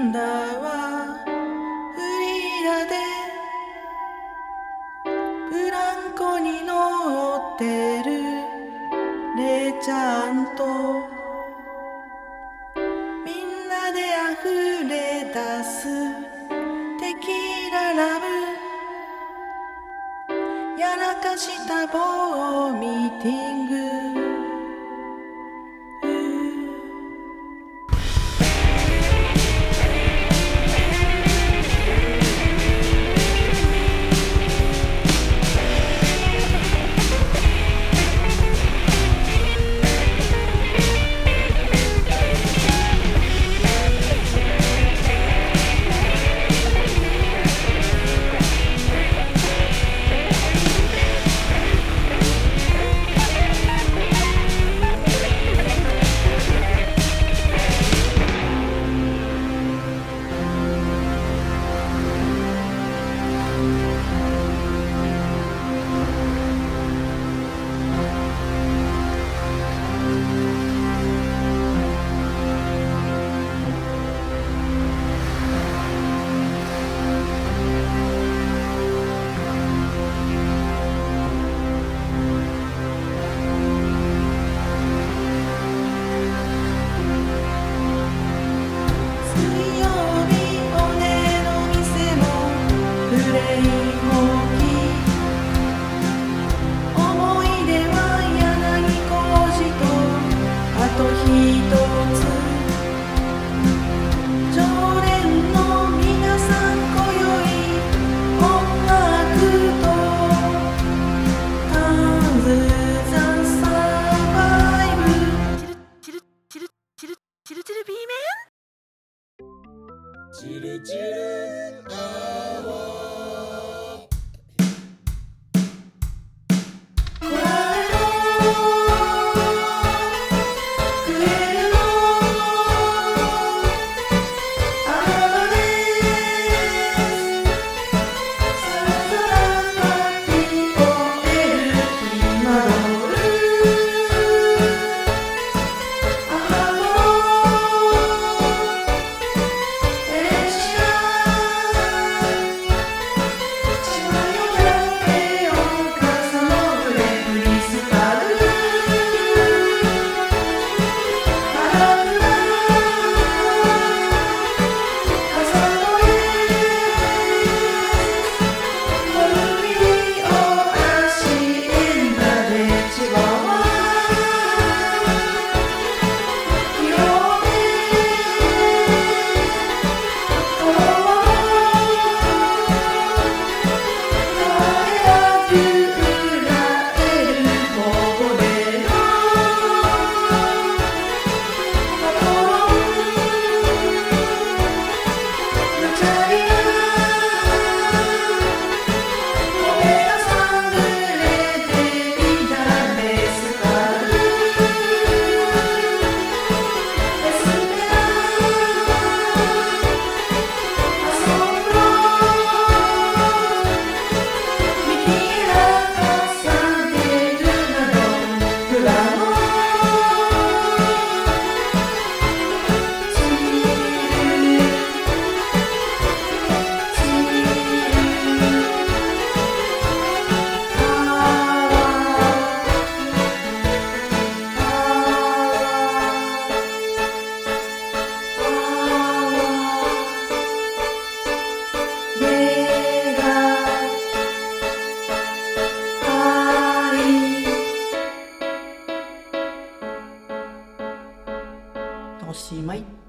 フリーダでブランコに乗ってる。レちゃんと。みんなで溢れ出す。テキーララブやらかした棒を見て。チルチルアワーしまい。